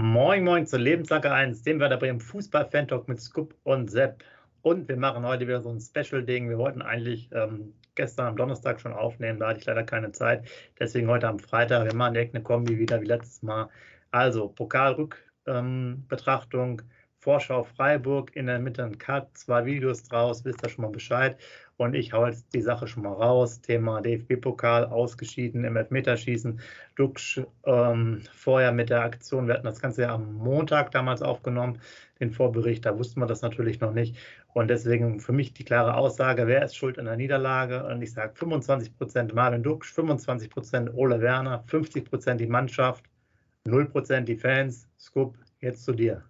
Moin Moin zur Lebenslange 1, dem Werder Bremen Fußball-Fan-Talk mit Scoop und Sepp. Und wir machen heute wieder so ein Special-Ding. Wir wollten eigentlich ähm, gestern am Donnerstag schon aufnehmen, da hatte ich leider keine Zeit. Deswegen heute am Freitag. Wir machen direkt eine Kombi wieder wie letztes Mal. Also Pokalrückbetrachtung, ähm, Vorschau Freiburg, in der Mitte ein Cut, zwei Videos draus, wisst ihr schon mal Bescheid. Und ich hau jetzt die Sache schon mal raus. Thema DFB-Pokal, ausgeschieden im Elfmeterschießen. Duxch ähm, vorher mit der Aktion, wir hatten das Ganze ja am Montag damals aufgenommen, den Vorbericht, da wussten wir das natürlich noch nicht. Und deswegen für mich die klare Aussage, wer ist schuld an der Niederlage? Und ich sage 25 Prozent Marvin Duxch, 25 Prozent Ole Werner, 50 Prozent die Mannschaft, 0 Prozent die Fans. Scoop, jetzt zu dir.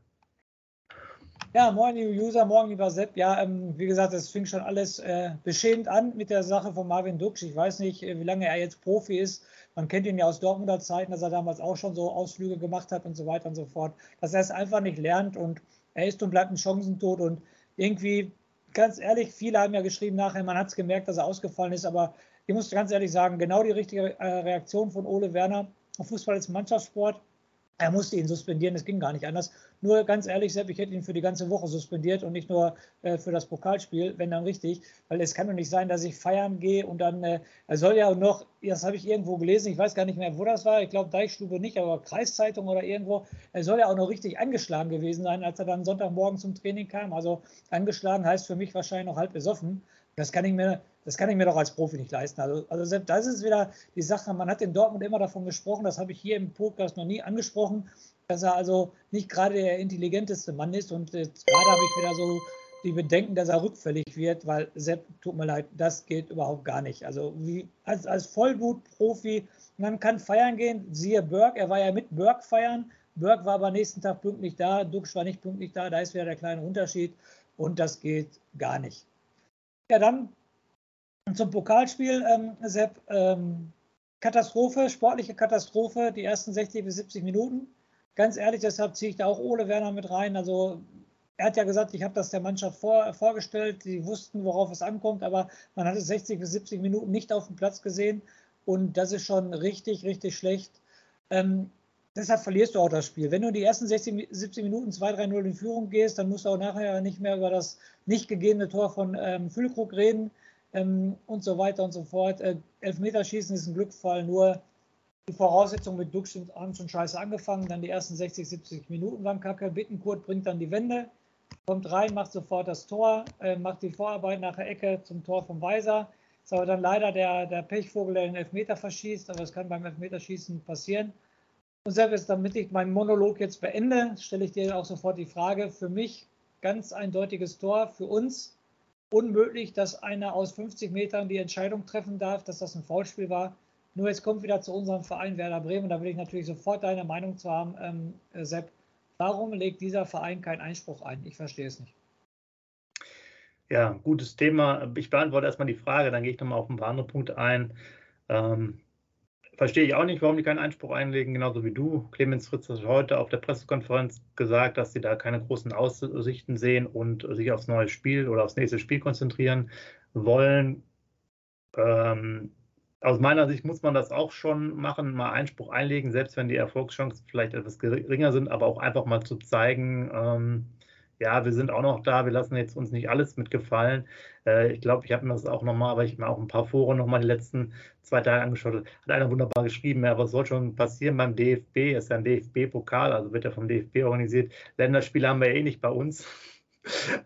Ja, moin, liebe User, morgen, lieber Sepp. Ja, ähm, wie gesagt, es fing schon alles äh, beschämend an mit der Sache von Marvin Duksch. Ich weiß nicht, äh, wie lange er jetzt Profi ist. Man kennt ihn ja aus Dortmunder Zeiten, dass er damals auch schon so Ausflüge gemacht hat und so weiter und so fort. Dass er es einfach nicht lernt und er ist und bleibt ein Chancentod. Und irgendwie, ganz ehrlich, viele haben ja geschrieben nachher, man hat es gemerkt, dass er ausgefallen ist. Aber ich muss ganz ehrlich sagen, genau die richtige äh, Reaktion von Ole Werner. Fußball ist Mannschaftssport. Er musste ihn suspendieren, es ging gar nicht anders. Nur ganz ehrlich, Sepp, ich hätte ihn für die ganze Woche suspendiert und nicht nur äh, für das Pokalspiel, wenn dann richtig. Weil es kann doch nicht sein, dass ich feiern gehe und dann, äh, er soll ja noch, das habe ich irgendwo gelesen, ich weiß gar nicht mehr, wo das war, ich glaube Deichstube nicht, aber Kreiszeitung oder irgendwo, er soll ja auch noch richtig angeschlagen gewesen sein, als er dann Sonntagmorgen zum Training kam. Also angeschlagen heißt für mich wahrscheinlich noch halb besoffen. Das kann ich mir, das kann ich mir doch als Profi nicht leisten. Also, also das ist wieder die Sache. Man hat in Dortmund immer davon gesprochen, das habe ich hier im Podcast noch nie angesprochen, dass er also nicht gerade der intelligenteste Mann ist. Und jetzt gerade habe ich wieder so die Bedenken, dass er rückfällig wird, weil Sepp, tut mir leid, das geht überhaupt gar nicht. Also wie, als, als Vollblut-Profi, man kann feiern gehen, siehe Burke, er war ja mit Burke feiern. Burke war aber nächsten Tag pünktlich da, Dux war nicht pünktlich da, da ist wieder der kleine Unterschied und das geht gar nicht. Ja, dann zum Pokalspiel, ähm, Sepp. Ähm, Katastrophe, sportliche Katastrophe, die ersten 60 bis 70 Minuten. Ganz ehrlich, deshalb ziehe ich da auch Ole Werner mit rein. Also er hat ja gesagt, ich habe das der Mannschaft vor, vorgestellt, sie wussten, worauf es ankommt, aber man hat es 60 bis 70 Minuten nicht auf dem Platz gesehen und das ist schon richtig, richtig schlecht. Ähm, deshalb verlierst du auch das Spiel. Wenn du die ersten 60, 70 Minuten 2-3-0 in Führung gehst, dann musst du auch nachher nicht mehr über das nicht gegebene Tor von ähm, Füllkrug reden ähm, und so weiter und so fort. Äh, Elfmeterschießen ist ein Glücksfall, nur die Voraussetzungen mit Duxch haben schon scheiße angefangen. Dann die ersten 60, 70 Minuten waren kacke. Bittenkurt bringt dann die Wende, kommt rein, macht sofort das Tor, äh, macht die Vorarbeit nach der Ecke zum Tor vom Weiser. Ist aber dann leider der, der Pechvogel, der den Elfmeter verschießt, aber es kann beim Elfmeterschießen passieren. Und selbst damit ich meinen Monolog jetzt beende, stelle ich dir auch sofort die Frage. Für mich ganz eindeutiges Tor, für uns unmöglich, dass einer aus 50 Metern die Entscheidung treffen darf, dass das ein Foulspiel war. Nur jetzt kommt wieder zu unserem Verein Werder Bremen. Da will ich natürlich sofort deine Meinung zu haben, ähm, Sepp. Warum legt dieser Verein keinen Einspruch ein? Ich verstehe es nicht. Ja, gutes Thema. Ich beantworte erstmal die Frage, dann gehe ich nochmal auf ein paar andere Punkte ein. Ähm, verstehe ich auch nicht, warum die keinen Einspruch einlegen, genauso wie du. Clemens Fritz hat heute auf der Pressekonferenz gesagt, dass sie da keine großen Aussichten sehen und sich aufs neue Spiel oder aufs nächste Spiel konzentrieren wollen. Ähm, aus meiner Sicht muss man das auch schon machen, mal Einspruch einlegen, selbst wenn die Erfolgschancen vielleicht etwas geringer sind, aber auch einfach mal zu zeigen, ähm, ja, wir sind auch noch da, wir lassen jetzt uns nicht alles mitgefallen. Äh, ich glaube, ich habe mir das auch nochmal, weil ich mir auch ein paar Foren nochmal die letzten zwei Tage angeschaut hat einer wunderbar geschrieben, ja, was soll schon passieren beim DFB? Ist ja ein DFB-Pokal, also wird ja vom DFB organisiert. Länderspiele haben wir eh nicht bei uns.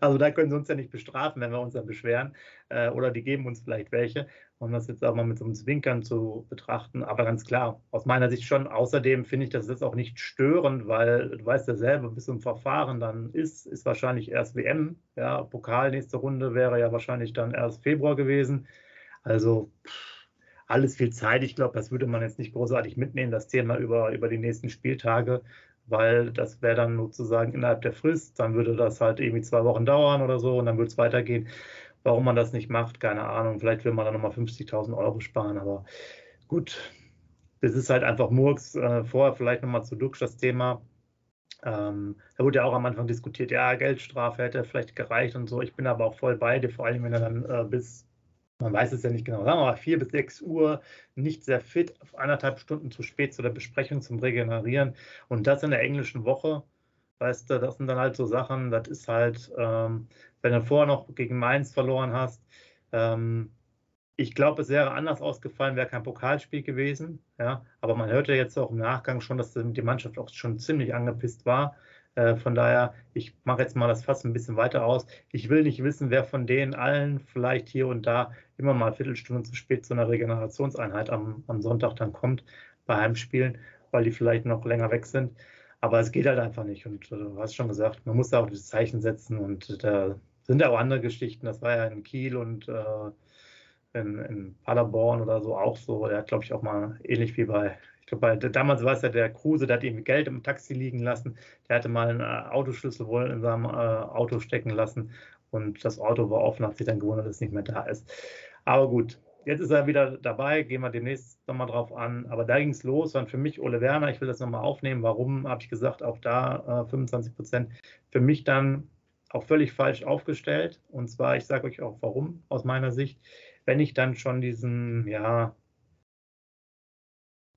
Also da können sie uns ja nicht bestrafen, wenn wir uns dann beschweren. Äh, oder die geben uns vielleicht welche, um das jetzt auch mal mit so einem Zwinkern zu betrachten. Aber ganz klar, aus meiner Sicht schon. Außerdem finde ich das jetzt auch nicht störend, weil du weißt ja selber, bis zum Verfahren dann ist, ist wahrscheinlich erst WM. Ja, Pokal nächste Runde wäre ja wahrscheinlich dann erst Februar gewesen. Also alles viel Zeit. Ich glaube, das würde man jetzt nicht großartig mitnehmen, das Thema über, über die nächsten Spieltage, weil das wäre dann sozusagen innerhalb der Frist. Dann würde das halt irgendwie zwei Wochen dauern oder so und dann würde es weitergehen. Warum man das nicht macht, keine Ahnung. Vielleicht will man dann nochmal 50.000 Euro sparen, aber gut, das ist halt einfach Murks. Äh, vorher vielleicht nochmal zu Dux das Thema. Ähm, da wurde ja auch am Anfang diskutiert, ja, Geldstrafe hätte vielleicht gereicht und so. Ich bin aber auch voll bei dir, vor allem wenn er dann äh, bis, man weiß es ja nicht genau, sagen wir mal vier bis sechs Uhr nicht sehr fit, auf anderthalb Stunden zu spät zu der Besprechung zum Regenerieren und das in der englischen Woche. Weißt du, das sind dann halt so Sachen, das ist halt, ähm, wenn du vorher noch gegen Mainz verloren hast, ähm, ich glaube, es wäre anders ausgefallen, wäre kein Pokalspiel gewesen. Ja, aber man hörte jetzt auch im Nachgang schon, dass die Mannschaft auch schon ziemlich angepisst war. Äh, von daher, ich mache jetzt mal das Fass ein bisschen weiter aus. Ich will nicht wissen, wer von denen allen vielleicht hier und da immer mal eine Viertelstunde zu spät zu einer Regenerationseinheit am, am Sonntag dann kommt bei Heimspielen, weil die vielleicht noch länger weg sind. Aber es geht halt einfach nicht. Und äh, du hast schon gesagt, man muss da auch das Zeichen setzen. Und da sind ja auch andere Geschichten. Das war ja in Kiel und äh, in, in Paderborn oder so auch so. Er hat, glaube ich, auch mal ähnlich wie bei, ich glaube, damals war es ja der Kruse, der hat irgendwie Geld im Taxi liegen lassen. Der hatte mal einen äh, Autoschlüssel wohl in seinem äh, Auto stecken lassen und das Auto war offen, hat sich dann gewundert, dass es nicht mehr da ist. Aber gut, jetzt ist er wieder dabei, gehen wir demnächst nochmal drauf an. Aber da ging es los, waren für mich Ole Werner, ich will das nochmal aufnehmen. Warum, habe ich gesagt, auch da äh, 25 Prozent. Für mich dann auch völlig falsch aufgestellt. Und zwar, ich sage euch auch warum aus meiner Sicht wenn ich dann schon diesen, ja,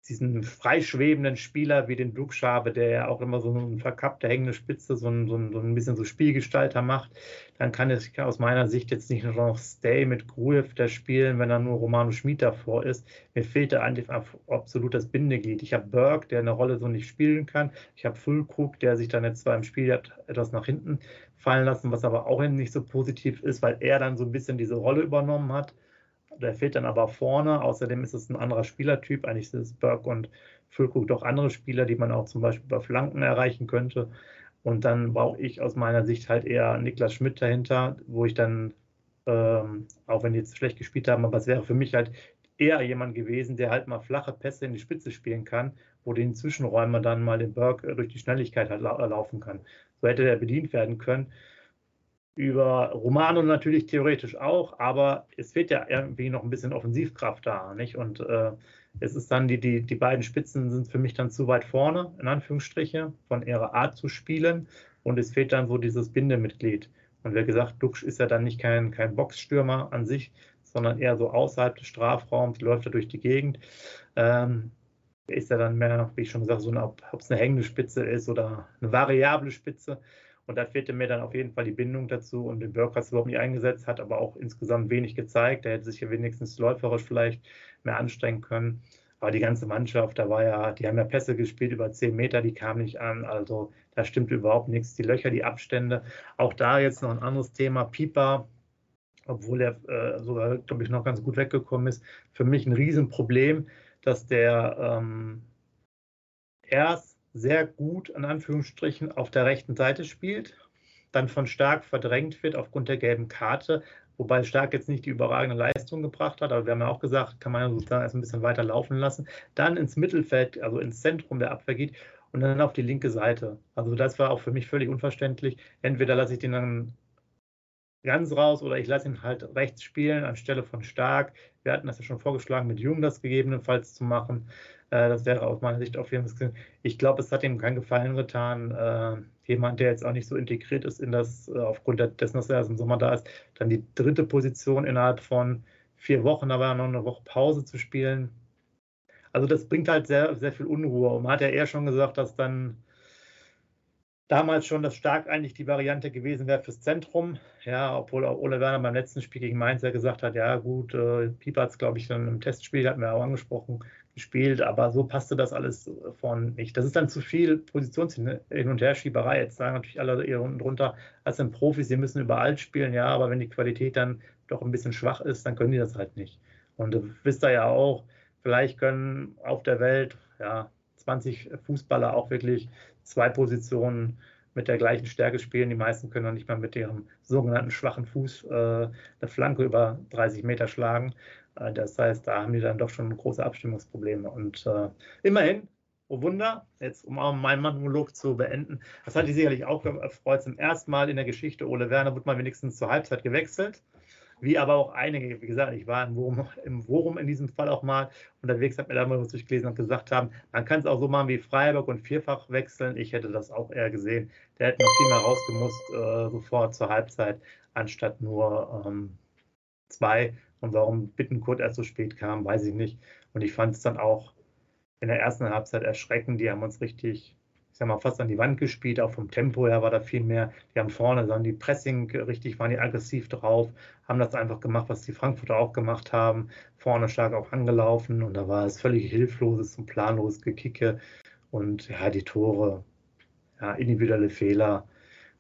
diesen freischwebenden Spieler wie den Dux habe, der ja auch immer so eine verkappte hängende Spitze, so ein, so ein, so ein bisschen so Spielgestalter macht, dann kann es aus meiner Sicht jetzt nicht noch Stay mit Gruev da spielen, wenn da nur Romano Schmid davor ist. Mir fehlt da eigentlich absolut das Bindeglied. Ich habe Burke, der eine Rolle so nicht spielen kann. Ich habe Füllkrug, der sich dann jetzt zwar im Spiel etwas nach hinten fallen lassen, was aber auch nicht so positiv ist, weil er dann so ein bisschen diese Rolle übernommen hat. Der fehlt dann aber vorne. Außerdem ist es ein anderer Spielertyp. Eigentlich sind es Burke und Füllkrug doch andere Spieler, die man auch zum Beispiel bei Flanken erreichen könnte. Und dann brauche ich aus meiner Sicht halt eher Niklas Schmidt dahinter, wo ich dann, ähm, auch wenn die jetzt schlecht gespielt haben, aber es wäre für mich halt eher jemand gewesen, der halt mal flache Pässe in die Spitze spielen kann, wo den Zwischenräumer dann mal den Burke durch die Schnelligkeit halt laufen kann. So hätte der bedient werden können über Romano natürlich theoretisch auch, aber es fehlt ja irgendwie noch ein bisschen Offensivkraft da, nicht? Und äh, es ist dann, die, die, die beiden Spitzen sind für mich dann zu weit vorne, in Anführungsstriche, von ihrer Art zu spielen. Und es fehlt dann so dieses Bindemitglied. Und wie gesagt, Duxch ist ja dann nicht kein, kein Boxstürmer an sich, sondern eher so außerhalb des Strafraums, läuft er durch die Gegend. Ähm, ist ja dann mehr, wie ich schon gesagt, so eine, ob es eine hängende Spitze ist oder eine variable Spitze. Und da fehlte mir dann auf jeden Fall die Bindung dazu. Und den es überhaupt nicht eingesetzt, hat aber auch insgesamt wenig gezeigt. Der hätte sich ja wenigstens läuferisch vielleicht mehr anstrengen können. Aber die ganze Mannschaft, da war ja, die haben ja Pässe gespielt über 10 Meter, die kamen nicht an. Also da stimmt überhaupt nichts. Die Löcher, die Abstände. Auch da jetzt noch ein anderes Thema. Pieper, obwohl er äh, sogar, glaube ich, noch ganz gut weggekommen ist. Für mich ein Riesenproblem, dass der ähm, erst sehr gut, in Anführungsstrichen, auf der rechten Seite spielt, dann von Stark verdrängt wird aufgrund der gelben Karte, wobei Stark jetzt nicht die überragende Leistung gebracht hat, aber wir haben ja auch gesagt, kann man ja sozusagen erst ein bisschen weiter laufen lassen, dann ins Mittelfeld, also ins Zentrum der Abwehr geht und dann auf die linke Seite. Also das war auch für mich völlig unverständlich. Entweder lasse ich den dann ganz raus oder ich lasse ihn halt rechts spielen anstelle von Stark. Wir hatten das ja schon vorgeschlagen, mit Jung das gegebenenfalls zu machen. Äh, das wäre aus meiner Sicht auf jeden Fall. Ich glaube, es hat ihm keinen Gefallen getan. Äh, jemand, der jetzt auch nicht so integriert ist in das, äh, aufgrund dessen, dass er erst im Sommer da ist, dann die dritte Position innerhalb von vier Wochen, aber noch eine Woche Pause zu spielen. Also das bringt halt sehr, sehr viel Unruhe. Und man hat ja eher schon gesagt, dass dann damals schon das stark eigentlich die Variante gewesen wäre fürs Zentrum. Ja, obwohl auch Ole Werner beim letzten Spiel gegen Mainz ja gesagt hat, ja gut, äh, Pieper hat glaube ich, dann im Testspiel, hatten wir auch angesprochen, gespielt, aber so passte das alles vorne nicht. Das ist dann zu viel Positionshin und Herschieberei. Jetzt sagen natürlich alle hier unten drunter, das sind Profis, die müssen überall spielen, ja, aber wenn die Qualität dann doch ein bisschen schwach ist, dann können die das halt nicht. Und du wisst da ja auch, vielleicht können auf der Welt ja 20 Fußballer auch wirklich zwei Positionen mit der gleichen Stärke spielen. Die meisten können noch nicht mal mit ihrem sogenannten schwachen Fuß äh, eine Flanke über 30 Meter schlagen. Äh, das heißt, da haben die dann doch schon große Abstimmungsprobleme. Und äh, immerhin, oh Wunder, jetzt um auch meinen Monolog zu beenden, das hat die sicherlich auch gefreut. Zum ersten Mal in der Geschichte, Ole Werner wird mal wenigstens zur Halbzeit gewechselt wie aber auch einige, wie gesagt, ich war im Worum in diesem Fall auch mal unterwegs, habe mir da mal was durchgelesen und gesagt haben, man kann es auch so machen wie Freiburg und vierfach wechseln. Ich hätte das auch eher gesehen. Der hätte noch viel mehr rausgemusst, äh, sofort zur Halbzeit, anstatt nur ähm, zwei. Und warum Bittenkurt erst so spät kam, weiß ich nicht. Und ich fand es dann auch in der ersten Halbzeit erschreckend. Die haben uns richtig ich sag mal, fast an die Wand gespielt, auch vom Tempo her war da viel mehr. Die haben vorne, dann die Pressing richtig, waren die aggressiv drauf, haben das einfach gemacht, was die Frankfurter auch gemacht haben, vorne stark auch angelaufen und da war es völlig hilfloses und planloses Gekicke und ja, die Tore, ja, individuelle Fehler,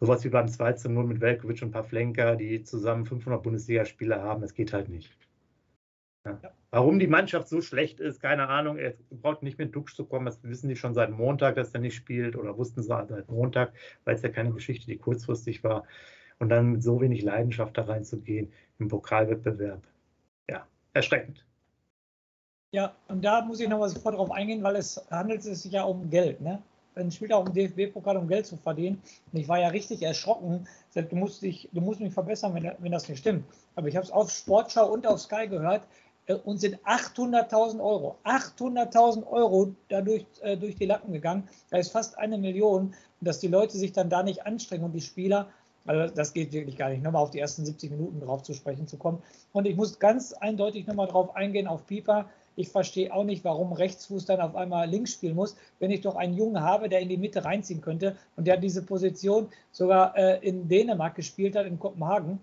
sowas wie beim 2 0 mit Velkovic und Flenker, die zusammen 500 Bundesligaspieler haben, das geht halt nicht. Ja. Warum die Mannschaft so schlecht ist, keine Ahnung. Er braucht nicht mit Duxch zu kommen. Das wissen die schon seit Montag, dass er nicht spielt oder wussten sie seit Montag, weil es ja keine Geschichte, die kurzfristig war. Und dann mit so wenig Leidenschaft da reinzugehen im Pokalwettbewerb. Ja, erschreckend. Ja, und da muss ich noch sofort drauf eingehen, weil es handelt sich ja um Geld. Ne? Ein Spieler auch im DFB-Pokal, um Geld zu verdienen. Und ich war ja richtig erschrocken. Du musst, dich, du musst mich verbessern, wenn, wenn das nicht stimmt. Aber ich habe es auf Sportschau und auf Sky gehört. Äh, und sind 800.000 Euro, 800.000 Euro dadurch äh, durch die Lappen gegangen. Da ist fast eine Million, dass die Leute sich dann da nicht anstrengen und die Spieler, also das geht wirklich gar nicht, nochmal auf die ersten 70 Minuten drauf zu sprechen zu kommen. Und ich muss ganz eindeutig nochmal drauf eingehen, auf Pieper. Ich verstehe auch nicht, warum Rechtsfuß dann auf einmal links spielen muss, wenn ich doch einen Jungen habe, der in die Mitte reinziehen könnte und der diese Position sogar äh, in Dänemark gespielt hat, in Kopenhagen,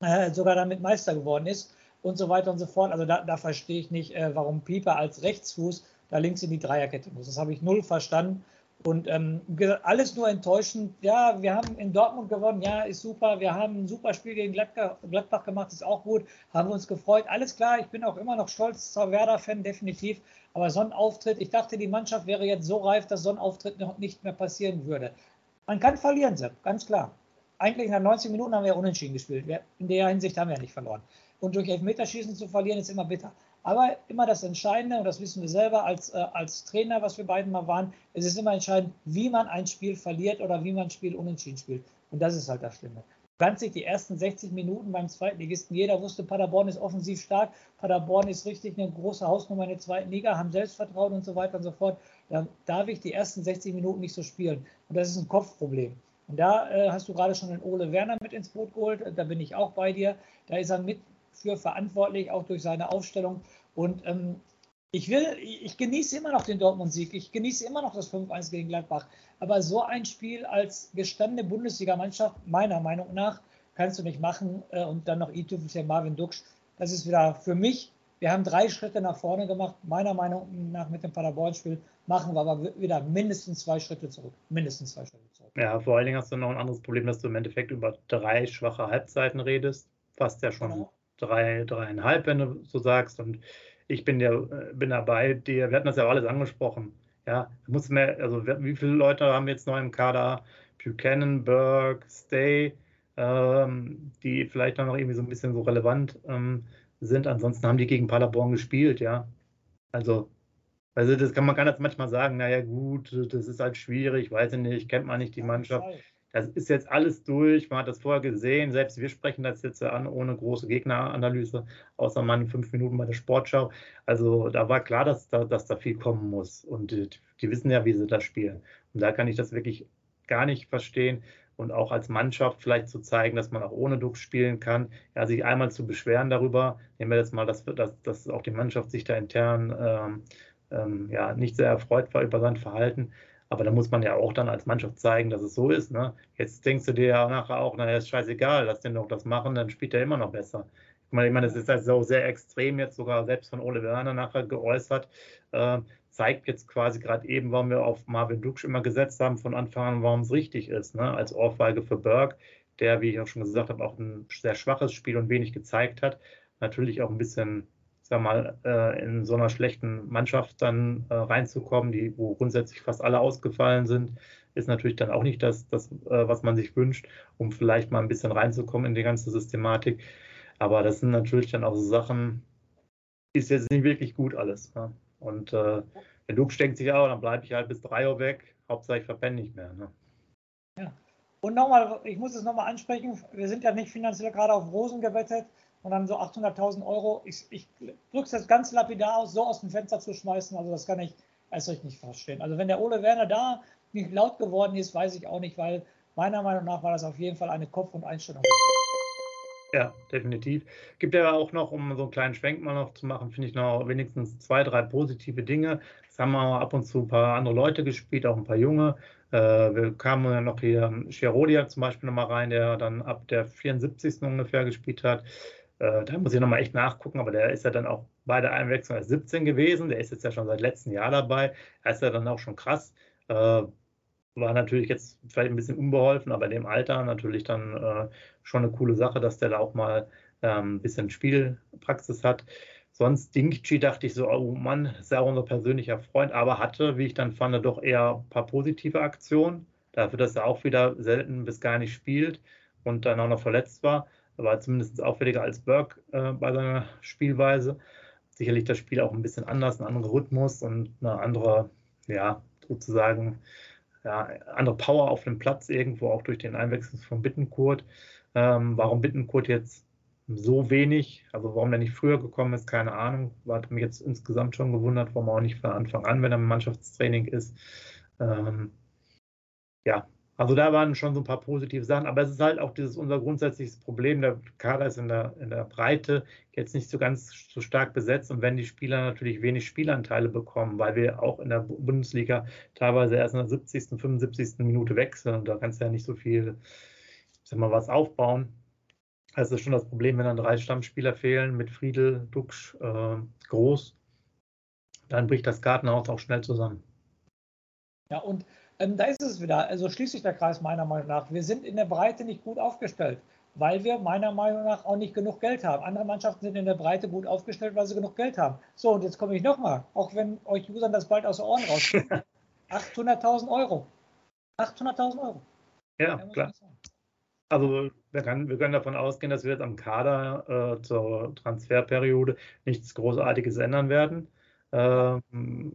äh, sogar damit Meister geworden ist und so weiter und so fort. Also da, da verstehe ich nicht, äh, warum Pieper als Rechtsfuß da links in die Dreierkette muss. Das habe ich null verstanden. Und ähm, alles nur enttäuschend. Ja, wir haben in Dortmund gewonnen. Ja, ist super. Wir haben ein super Spiel gegen Gladbach, gemacht. Ist auch gut. Haben uns gefreut. Alles klar. Ich bin auch immer noch stolz zur Werder-Fan, definitiv. Aber so ein Auftritt, ich dachte, die Mannschaft wäre jetzt so reif, dass so ein Auftritt noch nicht mehr passieren würde. Man kann verlieren, Sepp, ganz klar. Eigentlich nach 90 Minuten haben wir unentschieden gespielt. In der Hinsicht haben wir ja nicht verloren. Und durch Elfmeterschießen zu verlieren, ist immer bitter. Aber immer das Entscheidende, und das wissen wir selber als, äh, als Trainer, was wir beiden mal waren, es ist immer entscheidend, wie man ein Spiel verliert oder wie man ein Spiel unentschieden spielt. Und das ist halt das Schlimme. Ganz sich die ersten 60 Minuten beim Zweitligisten, jeder wusste, Paderborn ist offensiv stark, Paderborn ist richtig eine große Hausnummer in der zweiten Liga, haben Selbstvertrauen und so weiter und so fort. Da darf ich die ersten 60 Minuten nicht so spielen. Und das ist ein Kopfproblem. Und da äh, hast du gerade schon den Ole Werner mit ins Boot geholt, da bin ich auch bei dir. Da ist er mit für verantwortlich, auch durch seine Aufstellung. Und ähm, ich will, ich genieße immer noch den Dortmund-Sieg. Ich genieße immer noch das 5-1 gegen Gladbach. Aber so ein Spiel als gestandene Bundesligamannschaft, meiner Meinung nach, kannst du nicht machen. Äh, und dann noch i-Tüpfelchen Marvin Duksch. Das ist wieder für mich. Wir haben drei Schritte nach vorne gemacht. Meiner Meinung nach mit dem Paderborn-Spiel machen wir aber wieder mindestens zwei Schritte zurück. Mindestens zwei Schritte zurück. Ja, vor allen Dingen hast du noch ein anderes Problem, dass du im Endeffekt über drei schwache Halbzeiten redest. Fast ja schon genau drei, dreieinhalb, wenn du so sagst. Und ich bin, der, bin dabei dir. Wir hatten das ja auch alles angesprochen. Ja, muss mehr, also wie viele Leute haben wir jetzt neu im Kader? Buchanan, Burke, Stay, ähm, die vielleicht noch irgendwie so ein bisschen so relevant ähm, sind. Ansonsten haben die gegen Paderborn gespielt, ja. Also, also das kann man kann jetzt manchmal sagen, naja gut, das ist halt schwierig, weiß ich nicht, kennt man nicht die Mannschaft das ist jetzt alles durch, man hat das vorher gesehen, selbst wir sprechen das jetzt an ohne große Gegneranalyse, außer mal in fünf Minuten bei der Sportschau. Also da war klar, dass da, dass da viel kommen muss. Und die, die wissen ja, wie sie das spielen. Und da kann ich das wirklich gar nicht verstehen. Und auch als Mannschaft vielleicht zu zeigen, dass man auch ohne Druck spielen kann, ja, sich einmal zu beschweren darüber, nehmen wir jetzt mal, dass, dass, dass auch die Mannschaft sich da intern ähm, ähm, ja, nicht sehr erfreut war über sein Verhalten, aber da muss man ja auch dann als Mannschaft zeigen, dass es so ist. Ne? Jetzt denkst du dir ja nachher auch, naja, ist scheißegal, lass den doch das machen, dann spielt er immer noch besser. Ich meine, das ist also sehr extrem jetzt sogar selbst von Ole Werner nachher geäußert. Äh, zeigt jetzt quasi gerade eben, warum wir auf Marvin Duksch immer gesetzt haben von Anfang an, warum es richtig ist. Ne? Als Ohrfeige für Berg, der, wie ich auch schon gesagt habe, auch ein sehr schwaches Spiel und wenig gezeigt hat. Natürlich auch ein bisschen sag mal, äh, in so einer schlechten Mannschaft dann äh, reinzukommen, die, wo grundsätzlich fast alle ausgefallen sind, ist natürlich dann auch nicht das, das äh, was man sich wünscht, um vielleicht mal ein bisschen reinzukommen in die ganze Systematik. Aber das sind natürlich dann auch so Sachen, ist jetzt nicht wirklich gut alles. Ne? Und äh, der Duxch denkt sich auch, dann bleibe ich halt bis 3 Uhr weg. Hauptsache ich verpenne nicht mehr. Ne? Ja. Und nochmal, ich muss es nochmal ansprechen, wir sind ja nicht finanziell gerade auf Rosen gewettet und dann so 800.000 Euro. Ich, ich drücke es jetzt ganz lapidar aus, so aus dem Fenster zu schmeißen, also das kann ich erst recht nicht verstehen. Also wenn der Ole Werner da nicht laut geworden ist, weiß ich auch nicht, weil meiner Meinung nach war das auf jeden Fall eine Kopf- und Einstellung. Ja, definitiv. Gibt ja auch noch, um so einen kleinen Schwenk mal noch zu machen, finde ich noch wenigstens zwei, drei positive Dinge. Es haben wir ab und zu ein paar andere Leute gespielt, auch ein paar junge. Äh, wir kamen ja noch hier Cherodia zum Beispiel nochmal rein, der dann ab der 74. ungefähr gespielt hat. Äh, da muss ich nochmal echt nachgucken, aber der ist ja dann auch bei der Einwechslung als 17 gewesen. Der ist jetzt ja schon seit letztem Jahr dabei. Er ist ja dann auch schon krass. Äh, war natürlich jetzt vielleicht ein bisschen unbeholfen, aber in dem Alter natürlich dann äh, schon eine coole Sache, dass der da auch mal ähm, ein bisschen Spielpraxis hat. Sonst Dingchi dachte ich so, oh Mann, ist ja auch unser persönlicher Freund, aber hatte, wie ich dann fand, doch eher ein paar positive Aktionen. Dafür, dass er auch wieder selten bis gar nicht spielt und dann auch noch verletzt war. War zumindest auffälliger als Burke äh, bei seiner Spielweise. Sicherlich das Spiel auch ein bisschen anders, ein anderer Rhythmus und eine andere, ja, sozusagen ja, andere Power auf dem Platz irgendwo, auch durch den Einwechsel von Bittenkurt. Ähm, warum Bittenkurt jetzt so wenig, also warum er nicht früher gekommen ist, keine Ahnung. Hat mich jetzt insgesamt schon gewundert, warum er auch nicht von Anfang an, wenn er im Mannschaftstraining ist. Ähm, ja, also da waren schon so ein paar positive Sachen, aber es ist halt auch dieses unser grundsätzliches Problem. Der Kader ist in der, in der Breite jetzt nicht so ganz so stark besetzt und wenn die Spieler natürlich wenig Spielanteile bekommen, weil wir auch in der Bundesliga teilweise erst in der 70., 75. Minute wechseln und da kannst du ja nicht so viel, sag mal, was aufbauen. Also ist schon das Problem, wenn dann drei Stammspieler fehlen mit Friedel, Duxch, äh, Groß, dann bricht das Kartenhaus auch schnell zusammen. Ja, und ähm, da ist es wieder, also schließt sich der Kreis meiner Meinung nach. Wir sind in der Breite nicht gut aufgestellt, weil wir meiner Meinung nach auch nicht genug Geld haben. Andere Mannschaften sind in der Breite gut aufgestellt, weil sie genug Geld haben. So, und jetzt komme ich nochmal, auch wenn euch Usern das bald aus den Ohren rauskommt. 800.000 Euro. 800.000 Euro. Ja, klar. Also wir können, wir können, davon ausgehen, dass wir jetzt am Kader äh, zur Transferperiode nichts Großartiges ändern werden. Ähm,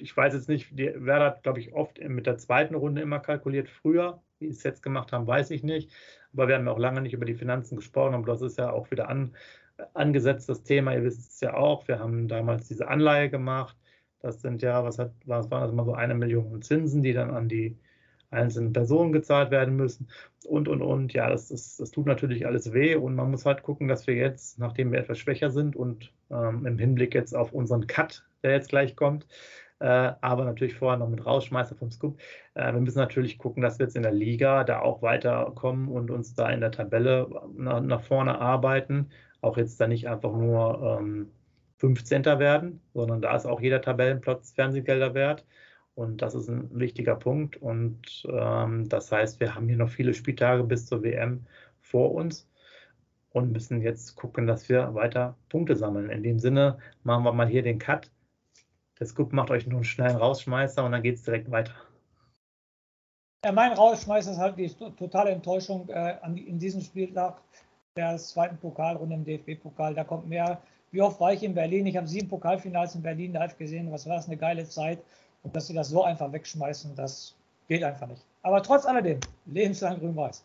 ich weiß jetzt nicht, Werder hat, glaube ich, oft mit der zweiten Runde immer kalkuliert. Früher, wie sie es jetzt gemacht haben, weiß ich nicht. Aber wir haben ja auch lange nicht über die Finanzen gesprochen, aber das ist ja auch wieder an, angesetzt, das Thema. Ihr wisst es ja auch. Wir haben damals diese Anleihe gemacht. Das sind ja, was, hat, was waren das immer so eine Million Zinsen, die dann an die einzelnen Personen gezahlt werden müssen und, und, und. Ja, das, das, das tut natürlich alles weh und man muss halt gucken, dass wir jetzt, nachdem wir etwas schwächer sind und ähm, im Hinblick jetzt auf unseren Cut, der jetzt gleich kommt, äh, aber natürlich vorher noch mit Rausschmeißer vom Scoop. Äh, wir müssen natürlich gucken, dass wir jetzt in der Liga da auch weiterkommen und uns da in der Tabelle nach, nach vorne arbeiten. Auch jetzt da nicht einfach nur ähm, 15. werden, sondern da ist auch jeder Tabellenplatz Fernsehgelder wert. Und das ist ein wichtiger Punkt. Und ähm, das heißt, wir haben hier noch viele Spieltage bis zur WM vor uns und müssen jetzt gucken, dass wir weiter Punkte sammeln. In dem Sinne machen wir mal hier den Cut der Scoop macht euch nur einen schnellen Rausschmeißer und dann geht es direkt weiter. Ja, mein Rausschmeißer ist halt die totale Enttäuschung äh, die, in diesem Spieltag der zweiten Pokalrunde im DFB-Pokal. Da kommt mehr. Wie oft war ich in Berlin? Ich habe sieben Pokalfinals in Berlin live gesehen. Was war das? Eine geile Zeit. Und dass sie das so einfach wegschmeißen, das geht einfach nicht. Aber trotz alledem, lebenslang grün-weiß.